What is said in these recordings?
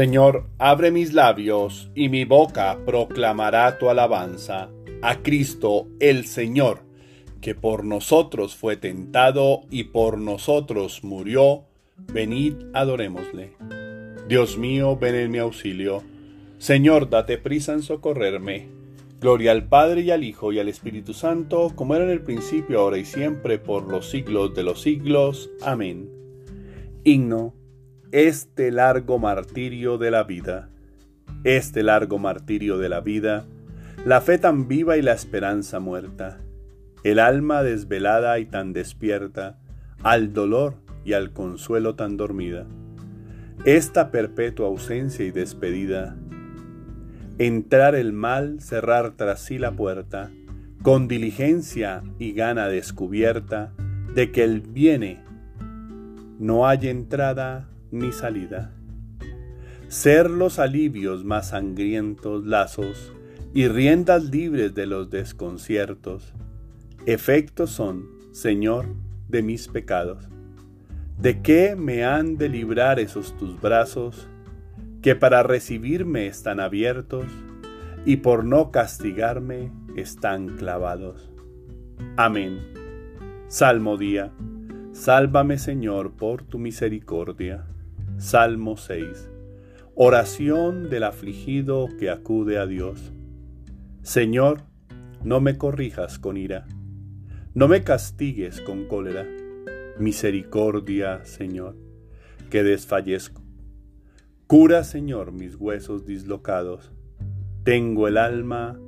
Señor, abre mis labios y mi boca proclamará tu alabanza a Cristo el Señor, que por nosotros fue tentado y por nosotros murió. Venid, adorémosle. Dios mío, ven en mi auxilio. Señor, date prisa en socorrerme. Gloria al Padre y al Hijo y al Espíritu Santo, como era en el principio, ahora y siempre, por los siglos de los siglos. Amén. Himno este largo martirio de la vida, este largo martirio de la vida, la fe tan viva y la esperanza muerta, el alma desvelada y tan despierta, al dolor y al consuelo tan dormida, esta perpetua ausencia y despedida, entrar el mal, cerrar tras sí la puerta, con diligencia y gana descubierta de que el viene no hay entrada ni salida. Ser los alivios más sangrientos lazos y riendas libres de los desconciertos, efectos son, Señor, de mis pecados. ¿De qué me han de librar esos tus brazos, que para recibirme están abiertos y por no castigarme están clavados? Amén. Salmo día. Sálvame Señor por tu misericordia. Salmo 6. Oración del afligido que acude a Dios. Señor, no me corrijas con ira, no me castigues con cólera. Misericordia, Señor, que desfallezco. Cura, Señor, mis huesos dislocados. Tengo el alma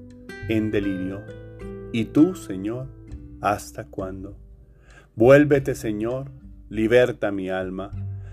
en delirio. ¿Y tú, Señor, hasta cuándo? Vuélvete, Señor, liberta mi alma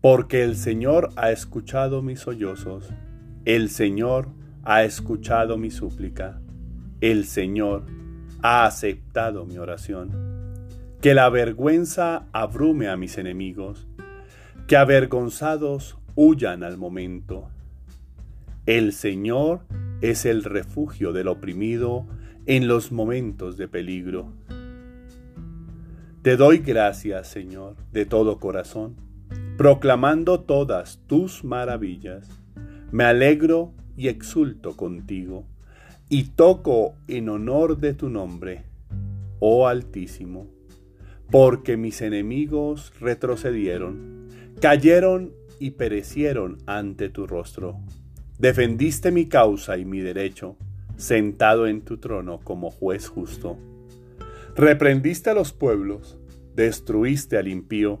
porque el Señor ha escuchado mis sollozos, el Señor ha escuchado mi súplica, el Señor ha aceptado mi oración. Que la vergüenza abrume a mis enemigos, que avergonzados huyan al momento. El Señor es el refugio del oprimido en los momentos de peligro. Te doy gracias, Señor, de todo corazón proclamando todas tus maravillas. Me alegro y exulto contigo, y toco en honor de tu nombre, oh Altísimo, porque mis enemigos retrocedieron, cayeron y perecieron ante tu rostro. Defendiste mi causa y mi derecho, sentado en tu trono como juez justo. Reprendiste a los pueblos, destruiste al impío,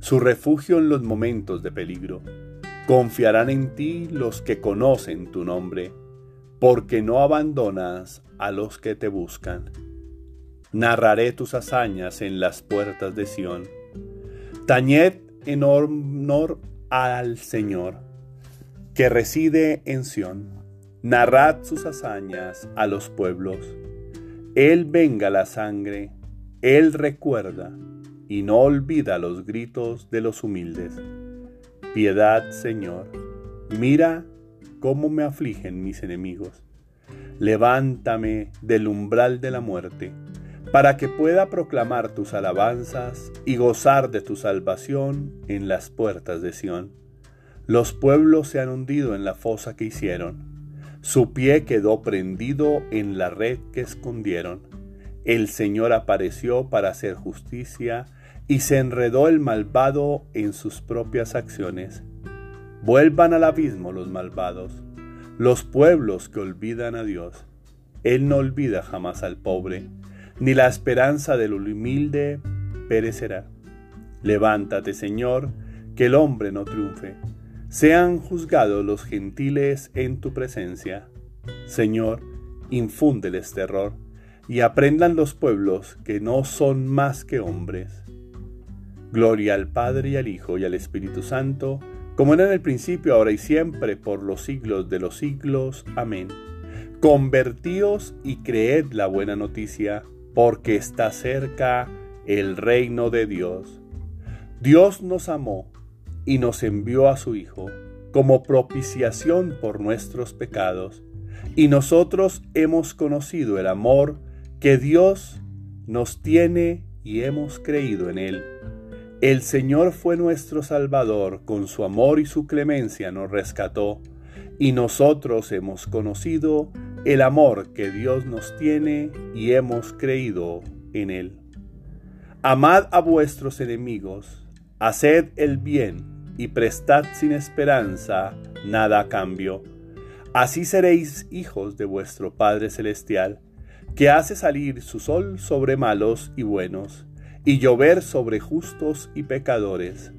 su refugio en los momentos de peligro Confiarán en ti los que conocen tu nombre, porque no abandonas a los que te buscan. Narraré tus hazañas en las puertas de Sión. Tañed en honor al Señor, que reside en Sión. Narrad sus hazañas a los pueblos. Él venga la sangre, Él recuerda y no olvida los gritos de los humildes. Piedad, Señor. Mira cómo me afligen mis enemigos. Levántame del umbral de la muerte, para que pueda proclamar tus alabanzas y gozar de tu salvación en las puertas de Sión. Los pueblos se han hundido en la fosa que hicieron. Su pie quedó prendido en la red que escondieron. El Señor apareció para hacer justicia y se enredó el malvado en sus propias acciones. Vuelvan al abismo los malvados, los pueblos que olvidan a Dios. Él no olvida jamás al pobre, ni la esperanza del humilde perecerá. Levántate, Señor, que el hombre no triunfe. Sean juzgados los gentiles en tu presencia. Señor, infúndeles terror, y aprendan los pueblos que no son más que hombres. Gloria al Padre y al Hijo y al Espíritu Santo, como era en el principio, ahora y siempre, por los siglos de los siglos. Amén. Convertíos y creed la buena noticia, porque está cerca el reino de Dios. Dios nos amó y nos envió a su Hijo como propiciación por nuestros pecados, y nosotros hemos conocido el amor que Dios nos tiene y hemos creído en Él. El Señor fue nuestro Salvador, con su amor y su clemencia nos rescató, y nosotros hemos conocido el amor que Dios nos tiene y hemos creído en Él. Amad a vuestros enemigos, haced el bien y prestad sin esperanza nada a cambio. Así seréis hijos de vuestro Padre Celestial, que hace salir su sol sobre malos y buenos y llover sobre justos y pecadores.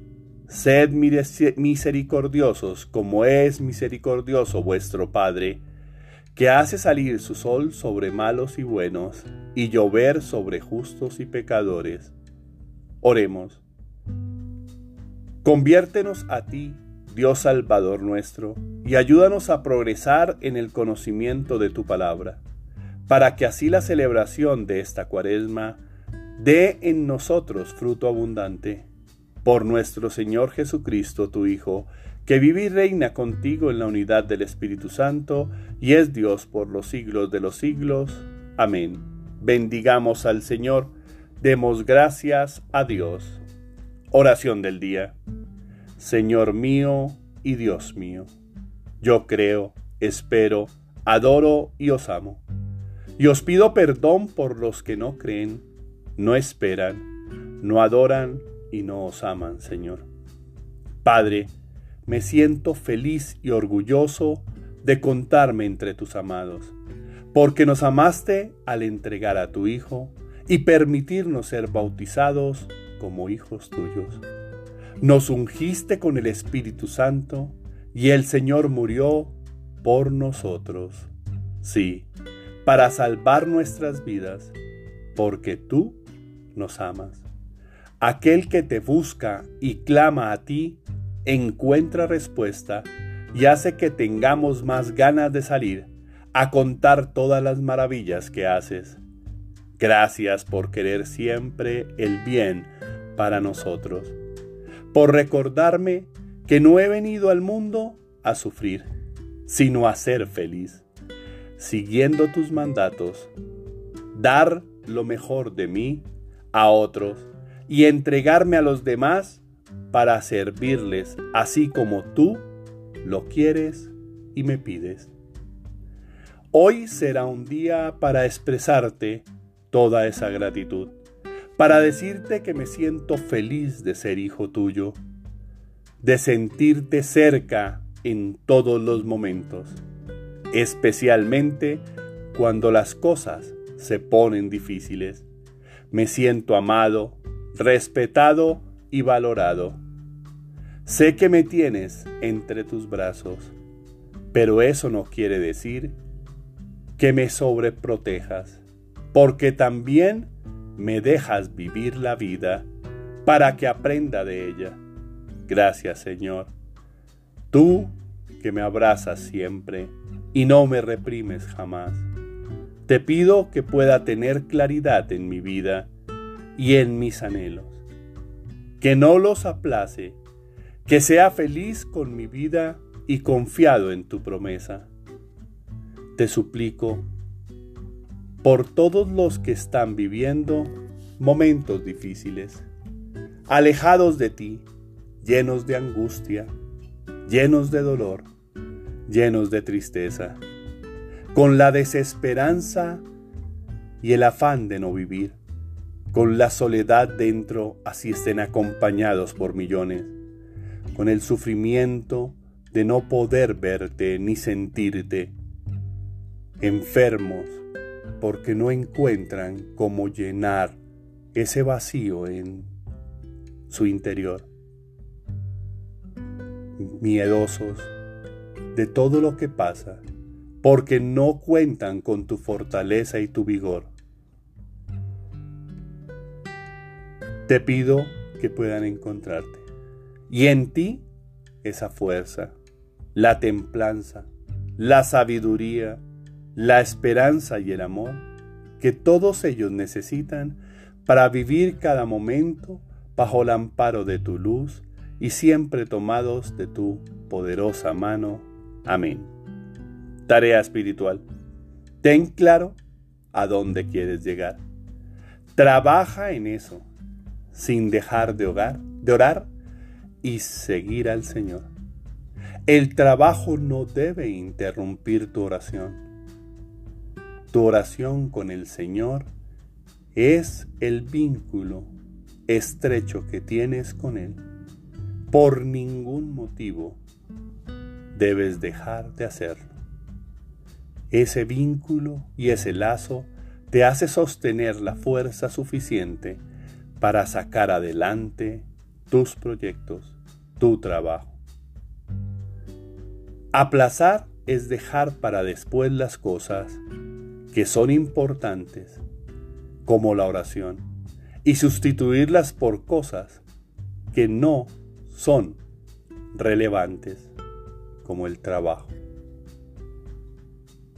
Sed misericordiosos como es misericordioso vuestro Padre, que hace salir su sol sobre malos y buenos, y llover sobre justos y pecadores. Oremos. Conviértenos a ti, Dios Salvador nuestro, y ayúdanos a progresar en el conocimiento de tu palabra, para que así la celebración de esta cuaresma dé en nosotros fruto abundante. Por nuestro Señor Jesucristo, tu Hijo, que vive y reina contigo en la unidad del Espíritu Santo, y es Dios por los siglos de los siglos. Amén. Bendigamos al Señor, demos gracias a Dios. Oración del día. Señor mío y Dios mío, yo creo, espero, adoro y os amo. Y os pido perdón por los que no creen no esperan, no adoran y no os aman, Señor. Padre, me siento feliz y orgulloso de contarme entre tus amados, porque nos amaste al entregar a tu Hijo y permitirnos ser bautizados como hijos tuyos. Nos ungiste con el Espíritu Santo y el Señor murió por nosotros. Sí, para salvar nuestras vidas, porque tú nos amas. Aquel que te busca y clama a ti, encuentra respuesta y hace que tengamos más ganas de salir a contar todas las maravillas que haces. Gracias por querer siempre el bien para nosotros, por recordarme que no he venido al mundo a sufrir, sino a ser feliz, siguiendo tus mandatos, dar lo mejor de mí a otros y entregarme a los demás para servirles así como tú lo quieres y me pides. Hoy será un día para expresarte toda esa gratitud, para decirte que me siento feliz de ser hijo tuyo, de sentirte cerca en todos los momentos, especialmente cuando las cosas se ponen difíciles me siento amado, respetado y valorado. Sé que me tienes entre tus brazos, pero eso no quiere decir que me sobreprotejas, porque también me dejas vivir la vida para que aprenda de ella. Gracias Señor. Tú que me abrazas siempre y no me reprimes jamás. Te pido que pueda tener claridad en mi vida y en mis anhelos, que no los aplace, que sea feliz con mi vida y confiado en tu promesa. Te suplico por todos los que están viviendo momentos difíciles, alejados de ti, llenos de angustia, llenos de dolor, llenos de tristeza con la desesperanza y el afán de no vivir, con la soledad dentro, así estén acompañados por millones, con el sufrimiento de no poder verte ni sentirte, enfermos porque no encuentran cómo llenar ese vacío en su interior, miedosos de todo lo que pasa, porque no cuentan con tu fortaleza y tu vigor. Te pido que puedan encontrarte y en ti esa fuerza, la templanza, la sabiduría, la esperanza y el amor que todos ellos necesitan para vivir cada momento bajo el amparo de tu luz y siempre tomados de tu poderosa mano. Amén. Tarea espiritual. Ten claro a dónde quieres llegar. Trabaja en eso, sin dejar de, hogar, de orar y seguir al Señor. El trabajo no debe interrumpir tu oración. Tu oración con el Señor es el vínculo estrecho que tienes con Él. Por ningún motivo debes dejar de hacerlo. Ese vínculo y ese lazo te hace sostener la fuerza suficiente para sacar adelante tus proyectos, tu trabajo. Aplazar es dejar para después las cosas que son importantes, como la oración, y sustituirlas por cosas que no son relevantes, como el trabajo.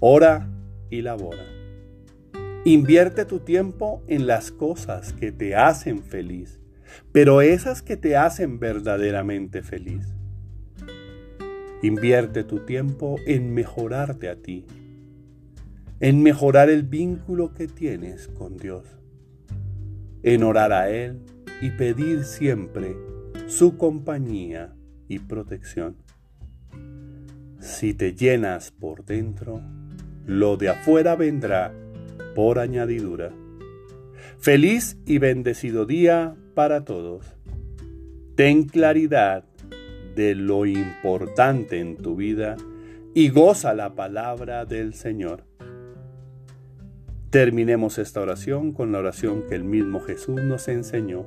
Ora y labora. Invierte tu tiempo en las cosas que te hacen feliz, pero esas que te hacen verdaderamente feliz. Invierte tu tiempo en mejorarte a ti en mejorar el vínculo que tienes con Dios, en orar a Él y pedir siempre su compañía y protección. Si te llenas por dentro, lo de afuera vendrá por añadidura. Feliz y bendecido día para todos. Ten claridad de lo importante en tu vida y goza la palabra del Señor. Terminemos esta oración con la oración que el mismo Jesús nos enseñó.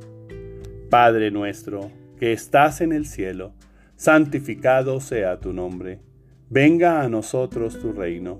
Padre nuestro, que estás en el cielo, santificado sea tu nombre. Venga a nosotros tu reino.